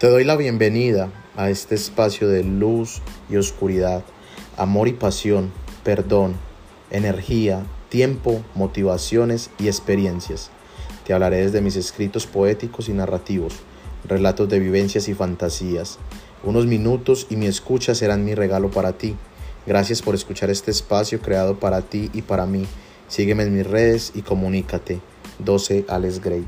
Te doy la bienvenida a este espacio de luz y oscuridad, amor y pasión, perdón, energía, tiempo, motivaciones y experiencias. Te hablaré desde mis escritos poéticos y narrativos, relatos de vivencias y fantasías. Unos minutos y mi escucha serán mi regalo para ti. Gracias por escuchar este espacio creado para ti y para mí. Sígueme en mis redes y comunícate. 12 Alex Gray.